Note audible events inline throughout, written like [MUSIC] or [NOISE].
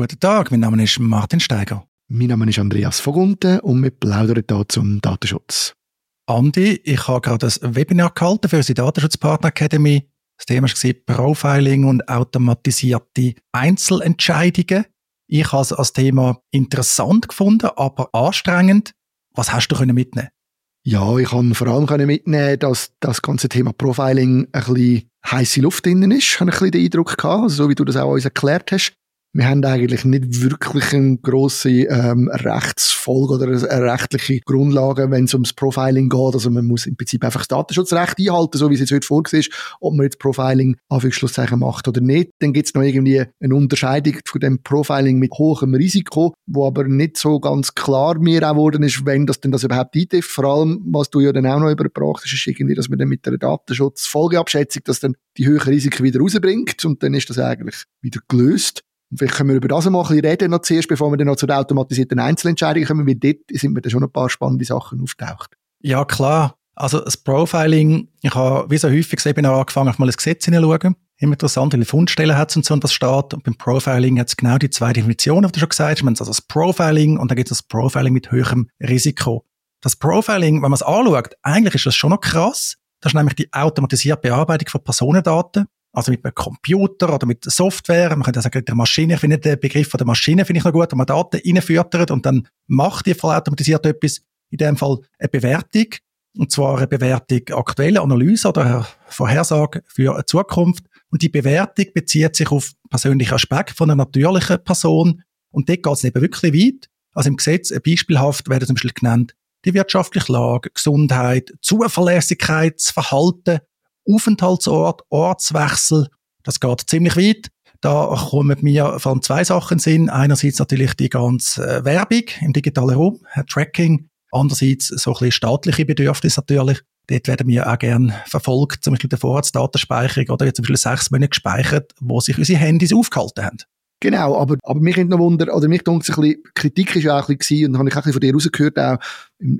Guten Tag, mein Name ist Martin Steiger. Mein Name ist Andreas Vogunten und wir plaudern hier zum Datenschutz. Andi, ich habe gerade ein Webinar gehalten für unsere Datenschutzpartner Academy. Das Thema war Profiling und automatisierte Einzelentscheidungen. Ich habe es als Thema interessant gefunden, aber anstrengend. Was hast du mitnehmen Ja, ich kann vor allem mitnehmen, dass das ganze Thema Profiling ein bisschen heisse Luft drinnen ist. Ich habe ein bisschen den Eindruck gehabt, also so wie du das auch uns erklärt hast wir haben eigentlich nicht wirklich eine grosse ähm, Rechtsfolge oder eine rechtliche Grundlage, wenn es ums Profiling geht. Also man muss im Prinzip einfach das Datenschutzrecht einhalten, so wie es jetzt heute vorgesehen ist, ob man jetzt Profiling Anführungszeichen macht oder nicht. Dann gibt es noch irgendwie eine Unterscheidung von dem Profiling mit hohem Risiko, wo aber nicht so ganz klar mir auch geworden ist, wenn das denn das überhaupt eintrifft. Vor allem, was du ja dann auch noch übergebracht hast, ist irgendwie, dass man dann mit der Datenschutzfolgeabschätzung das dann die höheren Risiken wieder rausbringt und dann ist das eigentlich wieder gelöst. Und vielleicht können wir über das mal ein bisschen reden noch zuerst, bevor wir dann noch zu den automatisierten Einzelentscheidungen kommen, weil dort sind mir dann schon ein paar spannende Sachen auftaucht. Ja, klar. Also das Profiling, ich habe wie so häufig eben auch angefangen, mal ins Gesetz hineinschauen. Immer interessant, welche Fundstellen hat es und so und was steht. Und beim Profiling hat es genau die zwei Definitionen, die du schon gesagt hast. Also das Profiling und dann gibt es das Profiling mit höherem Risiko. Das Profiling, wenn man es anschaut, eigentlich ist das schon noch krass. Das ist nämlich die automatisierte Bearbeitung von Personendaten. Also mit einem Computer oder mit Software. Man könnte sagen, der Maschine. Ich finde den Begriff von der Maschine finde ich noch gut, wo man Daten reinfüttert und dann macht die vollautomatisiert etwas. In dem Fall eine Bewertung. Und zwar eine Bewertung aktuelle Analyse oder Vorhersage für eine Zukunft. Und die Bewertung bezieht sich auf persönliche Aspekte von einer natürlichen Person. Und dort geht es eben wirklich weit. Also im Gesetz beispielhaft werden zum Beispiel genannt die wirtschaftliche Lage, Gesundheit, Zuverlässigkeit, das Verhalten Aufenthaltsort, Ortswechsel, das geht ziemlich weit. Da kommen mir vor allem zwei Sachen in Sinn. Einerseits natürlich die ganze äh, Werbung im digitalen Raum, äh, Tracking. Andererseits so ein bisschen staatliche Bedürfnisse natürlich. Dort werden wir auch gerne verfolgt, zum Beispiel der Vorratsdatenspeicherung oder jetzt zum Beispiel sechs Monate gespeichert, wo sich unsere Handys aufgehalten haben. Genau, aber, aber mich noch Wunder, oder mich denkt ein bisschen, Kritik ist auch ein bisschen und habe ich auch ein bisschen von dir rausgehört, auch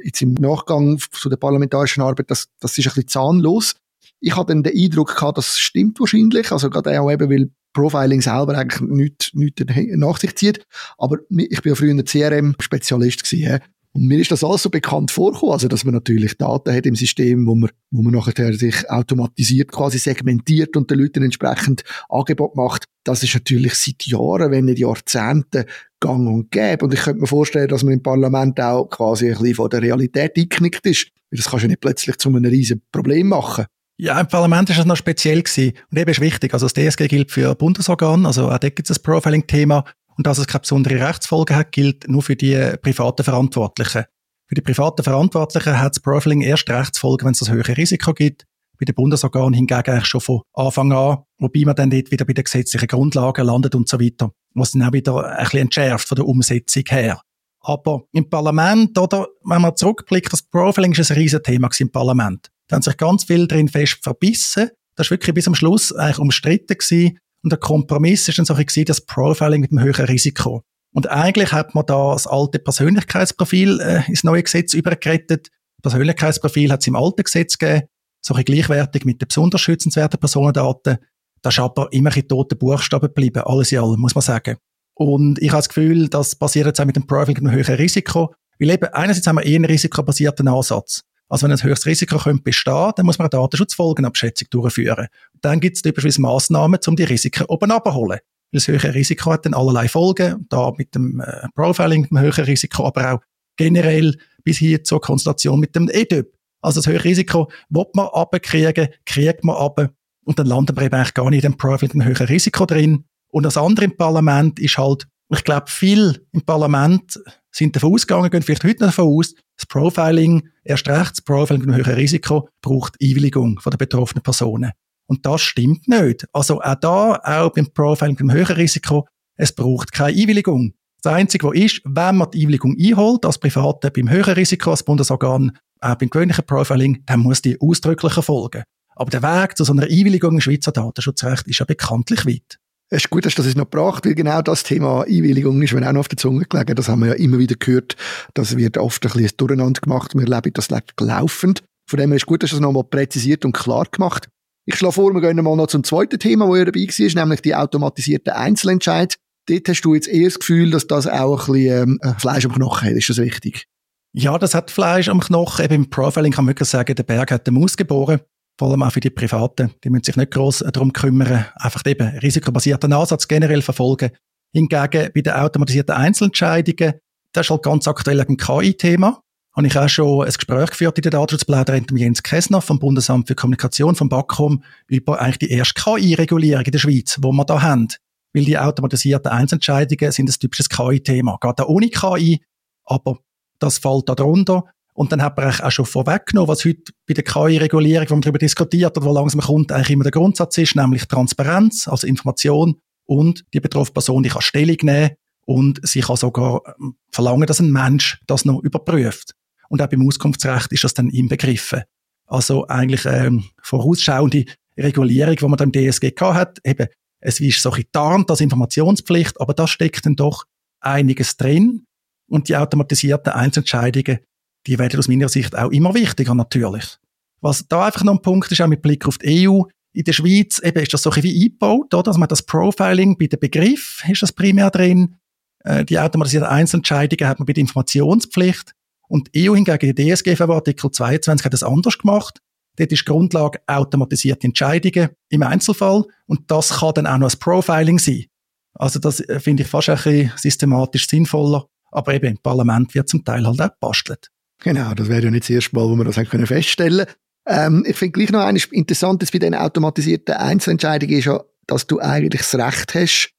jetzt im Nachgang zu der parlamentarischen Arbeit, dass das ist ein bisschen zahnlos ich hatte dann den Eindruck gehabt, das stimmt wahrscheinlich, also gerade auch eben, weil Profiling selber eigentlich nichts, nichts nach sich zieht. Aber ich bin ja früher ein CRM-Spezialist gewesen. Und mir ist das alles so bekannt vorgekommen, also dass man natürlich Daten hat im System, wo man, wo man nachher sich automatisiert quasi segmentiert und den Leuten entsprechend Angebot macht. Das ist natürlich seit Jahren, wenn nicht Jahrzehnten gang und gäbe. Und ich könnte mir vorstellen, dass man im Parlament auch quasi ein bisschen von der Realität eingeknickt ist. Das kannst du nicht plötzlich zu einem riesen Problem machen. Ja, im Parlament ist es noch speziell gewesen. Und eben ist wichtig. Also das DSG gilt für Bundesorgan, also auch dort gibt es das Profiling-Thema. Und dass es keine besondere Rechtsfolge hat, gilt nur für die privaten Verantwortlichen. Für die privaten Verantwortlichen hat das Profiling erst Rechtsfolge, wenn es das höhere Risiko gibt. Bei den Bundesorganen hingegen eigentlich schon von Anfang an, wobei man dann dort wieder bei den gesetzlichen Grundlagen landet und so weiter. Was dann auch wieder ein bisschen entschärft von der Umsetzung her. Aber im Parlament, oder, wenn man zurückblickt, das Profiling ist ein Riesenthema im Parlament. Da haben sich ganz viel drin fest verbissen. Das war wirklich bis am Schluss eigentlich umstritten gewesen. Und der Kompromiss ist dann so ein bisschen das Profiling mit einem höheren Risiko. Und eigentlich hat man da das alte Persönlichkeitsprofil äh, ins neue Gesetz übergerettet. Das Persönlichkeitsprofil hat es im alten Gesetz gegeben, so ein gleichwertig mit den besonders schützenswerten Personendaten. Das ist aber immer in toten Buchstaben geblieben, alles in allem, muss man sagen. Und ich habe das Gefühl, das passiert jetzt auch mit dem Profiling mit einem höheren Risiko. Weil eben, einerseits haben wir eher einen risikobasierten Ansatz. Also wenn ein höchstes Risiko könnte bestehen, dann muss man eine Datenschutzfolgenabschätzung durchführen. dann gibt es typischerweise Massnahmen, um die Risiken oben abzuholen. Das höhere Risiko hat dann allerlei Folgen, da mit dem äh, Profiling, mit dem höheren Risiko, aber auch generell bis hier zur Konstellation mit dem EDUP. Also das höhere Risiko will man abkriegen, kriegt man ab und dann landen wir eben eigentlich gar nicht in dem Profil mit dem höheren Risiko drin. Und das andere im Parlament ist halt, ich glaube, viel im Parlament sind davon ausgegangen, gehen vielleicht heute noch davon aus, das Profiling, erst recht das Profiling mit einem höheren Risiko, braucht Einwilligung von der betroffenen Personen. Und das stimmt nicht. Also auch da, auch beim Profiling mit einem höheren Risiko, es braucht keine Einwilligung. Das Einzige, was ist, wenn man die Einwilligung einholt, als Private beim höheren Risiko, als Bundesorgan, auch beim gewöhnlichen Profiling, dann muss die ausdrücklich erfolgen. Aber der Weg zu so einer Einwilligung im Schweizer Datenschutzrecht ist ja bekanntlich weit. Es ist gut, dass du das noch gebracht, weil genau das Thema Einwilligung ist mir auch noch auf der Zunge gelegen. Das haben wir ja immer wieder gehört. Das wird oft ein bisschen durcheinander gemacht. Wir erleben das laufend. Von dem her ist gut, dass das nochmal präzisiert und klar gemacht. Ich schlage vor, wir gehen mal noch zum zweiten Thema, wo ihr dabei war, nämlich die automatisierten Einzelentscheid. dort hast du jetzt eher das Gefühl, dass das auch ein bisschen ähm, Fleisch am Knochen hat. Ist das richtig? Ja, das hat Fleisch am Knochen. Eben im Profiling kann man wirklich sagen, der Berg hat den Maus geboren. Vor allem auch für die Privaten. Die müssen sich nicht gross darum kümmern. Einfach eben risikobasierten Ansatz generell verfolgen. Hingegen bei den automatisierten Einzelentscheidungen, das ist halt ganz aktuell ein KI-Thema. Habe ich auch schon ein Gespräch geführt in der Datenschutzplauderei mit Jens Kessner vom Bundesamt für Kommunikation, vom BAKOM, über eigentlich die erste KI-Regulierung in der Schweiz, wo wir da haben. Weil die automatisierten Einzelentscheidungen sind ein typisches KI-Thema. Geht auch ohne KI, aber das fällt da drunter. Und dann hat man auch schon vorweggenommen, was heute bei der KI-Regulierung, wo man darüber diskutiert hat, wo langsam kommt, eigentlich immer der Grundsatz ist, nämlich Transparenz, also Information und die betroffene Person, die kann Stellung nehmen und sie kann sogar ähm, verlangen, dass ein Mensch das noch überprüft. Und auch beim Auskunftsrecht ist das dann inbegriffen. Also eigentlich ähm, vorausschauende Regulierung, die man da im DSG hat, eben, es ist so getarnt als Informationspflicht, aber da steckt dann doch einiges drin. Und die automatisierten Einzelentscheidungen, die werden aus meiner Sicht auch immer wichtiger, natürlich. Was da einfach noch ein Punkt ist, auch mit Blick auf die EU, in der Schweiz eben ist das so ein wie eingebaut, oder? dass man das Profiling bei dem Begriff ist das primär drin. Äh, die automatisierten Einzelentscheidungen hat man bei der Informationspflicht. Und EU hingegen, die DSGV Artikel 22 hat das anders gemacht. Dort ist Grundlage automatisierte Entscheidungen im Einzelfall. Und das kann dann auch noch ein Profiling sein. Also das äh, finde ich fast ein bisschen systematisch sinnvoller. Aber eben im Parlament wird zum Teil halt auch gebastelt. Genau, das wäre ja nicht das erste Mal, wo wir das können feststellen ähm, Ich finde gleich noch eines Interessantes bei den automatisierten Einzelentscheidungen ist ja, dass du eigentlich das Recht hast,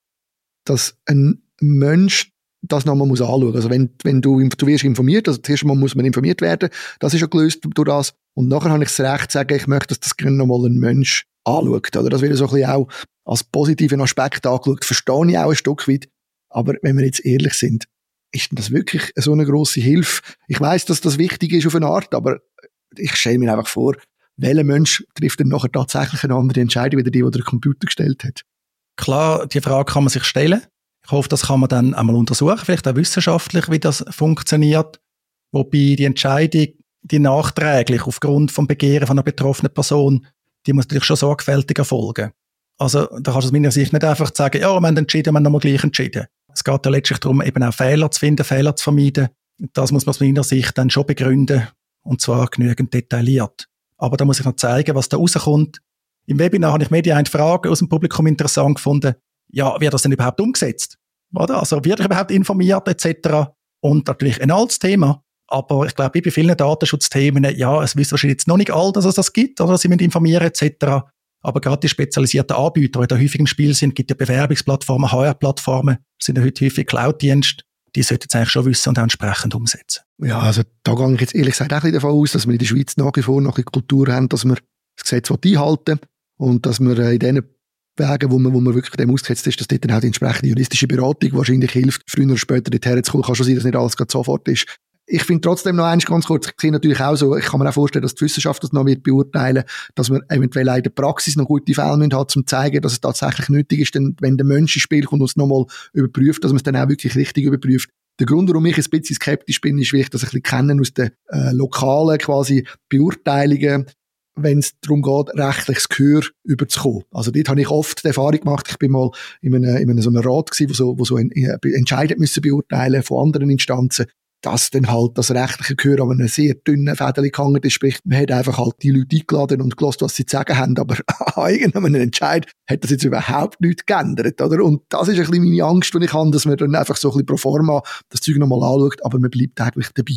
dass ein Mensch das nochmal muss anschauen. Also wenn, wenn du, du wirst informiert, also zuerst mal muss man informiert werden, das ist ja gelöst durch das. Und nachher habe ich das Recht zu sagen, ich möchte, dass das nochmal ein Mensch anschaut. Oder das wird so ein bisschen auch als positiven Aspekt angeschaut. Verstehe ich auch ein Stück weit. Aber wenn wir jetzt ehrlich sind, ist das wirklich so eine große Hilfe? Ich weiß, dass das wichtig ist auf eine Art, aber ich stelle mir einfach vor, welcher Mensch trifft denn nachher tatsächlich eine andere Entscheidung, wie die, die der Computer gestellt hat? Klar, die Frage kann man sich stellen. Ich hoffe, das kann man dann einmal untersuchen, vielleicht auch wissenschaftlich, wie das funktioniert. Wobei die Entscheidung, die nachträglich aufgrund vom Begehren von einer betroffenen Person, die muss natürlich schon sorgfältig erfolgen. Also, da kannst du aus meiner Sicht nicht einfach sagen, ja, wir haben entschieden, wir haben nochmal gleich entschieden. Es geht ja letztlich darum, eben auch Fehler zu finden, Fehler zu vermeiden. Das muss man aus meiner Sicht dann schon begründen. Und zwar genügend detailliert. Aber da muss ich noch zeigen, was da rauskommt. Im Webinar habe ich mir die eine Frage aus dem Publikum interessant gefunden. Ja, wird das denn überhaupt umgesetzt? Oder? Also, wird ich überhaupt informiert, etc.? Und natürlich ein altes Thema. Aber ich glaube, bei vielen Datenschutzthemen, ja, es wissen wahrscheinlich jetzt noch nicht alle, dass es das gibt, oder sie müssen informieren, etc. Aber gerade die spezialisierten Anbieter, die da häufig im Spiel sind, gibt ja Bewerbungsplattformen, HR-Plattformen, sind ja heute häufig Cloud-Dienste, die sollten es eigentlich schon wissen und auch entsprechend umsetzen. Ja, also da gehe ich jetzt ehrlich gesagt auch davon aus, dass wir in der Schweiz nach wie vor noch eine Kultur haben, dass wir das Gesetz einhalten und dass wir in den Wegen, wo man, wo man wirklich dem ausgesetzt ist, dass dort dann auch die entsprechende juristische Beratung wahrscheinlich hilft, früher oder später dorthin zu kommen. Kann schon sein, dass nicht alles gerade sofort ist ich finde trotzdem noch eins ganz kurz, ich sehe natürlich auch so, ich kann mir auch vorstellen, dass die Wissenschaft das noch wird beurteilen, dass wir eventuell in der Praxis noch gute Fälle haben, um zu zeigen, dass es tatsächlich nötig ist, denn wenn der Mensch ins Spiel kommt und es nochmal überprüft, dass man es dann auch wirklich richtig überprüft. Der Grund, warum ich ein bisschen skeptisch bin, ist, wie ich das ein bisschen kenne aus den äh, lokalen quasi Beurteilungen, wenn es darum geht, rechtliches Gehör überzukommen. Also dort habe ich oft die Erfahrung gemacht, ich bin mal in einem, in einem so einem Rat gewesen, wo so, wo so ein, äh, Entscheidungen müssen beurteilen von anderen Instanzen dass dann halt das rechtliche Gehör an einem sehr dünnen Fädeli gehangen ist. Sprich, man hat einfach halt die Leute eingeladen und gelost, was sie zu sagen haben. Aber [LAUGHS] an irgendeinem Entscheid hat das jetzt überhaupt nichts geändert, oder? Und das ist ein bisschen meine Angst, die ich habe, dass man dann einfach so ein bisschen pro forma das Zeug nochmal anschaut, aber man bleibt eigentlich dabei.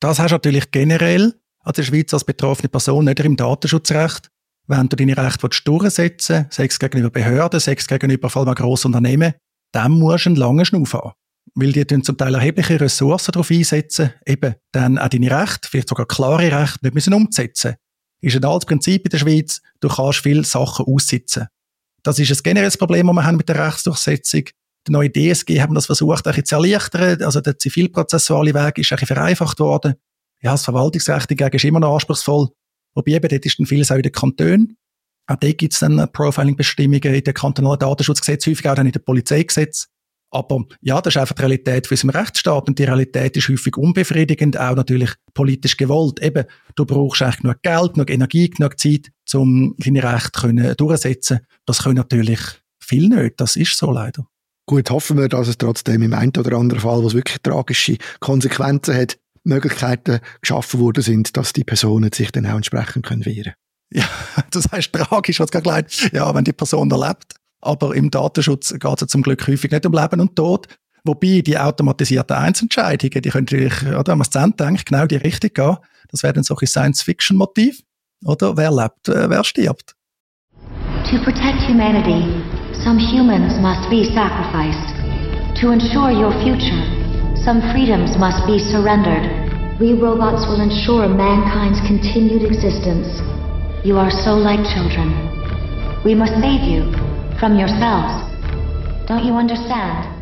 Das hast du natürlich generell an der Schweiz als betroffene Person nicht im Datenschutzrecht. Wenn du deine Rechte durchsetzen willst, sei es gegenüber Behörden, sei es gegenüber vor allem Grossunternehmen, dann musst du einen langen Schnuff haben weil die zum Teil erhebliche Ressourcen darauf einsetzen, eben dann auch deine Rechte, vielleicht sogar klare Rechte, nicht müssen umzusetzen. Ist ein altes Prinzip in der Schweiz, du kannst viele Sachen aussitzen. Das ist ein generelles Problem, das wir haben mit der Rechtsdurchsetzung. Der neue DSG haben das versucht, ein zu erleichtern. Also der zivilprozessuale Weg ist ein vereinfacht worden. Ja, das Verwaltungsrecht dagegen ist immer noch anspruchsvoll. Wobei eben dort ist dann vieles auch in den Kantonen. Auch dort gibt es dann Profiling-Bestimmungen in den kantonalen Datenschutzgesetzen, häufig auch dann in den Polizeigesetz. Aber ja, das ist einfach die Realität für unseren Rechtsstaat und die Realität ist häufig unbefriedigend, auch natürlich politisch gewollt. Eben, du brauchst eigentlich genug Geld, genug Energie, genug Zeit, um deine Rechte können durchzusetzen. Das können natürlich viel nicht, das ist so leider. Gut, hoffen wir, dass es trotzdem im einen oder anderen Fall, was wirklich tragische Konsequenzen hat, Möglichkeiten geschaffen worden sind, dass die Personen sich dann auch entsprechend können wehren Ja, [LAUGHS] das heißt tragisch, was gerade Ja, wenn die Person erlebt. Aber im Datenschutz geht es zum Glück häufig nicht um Leben und Tod. Wobei die automatisierten Einzelentscheidungen, die können natürlich, oder, wenn man Ende denkt, genau die Richtung gehen. Das wäre dann so ein Science-Fiction-Motiv. Oder wer lebt, äh, wer stirbt. To protect humanity, some humans must be sacrificed. To ensure your future, some freedoms must be surrendered. We robots will ensure mankind's continued existence. You are so like children. We must save you from yourselves. Don't you understand?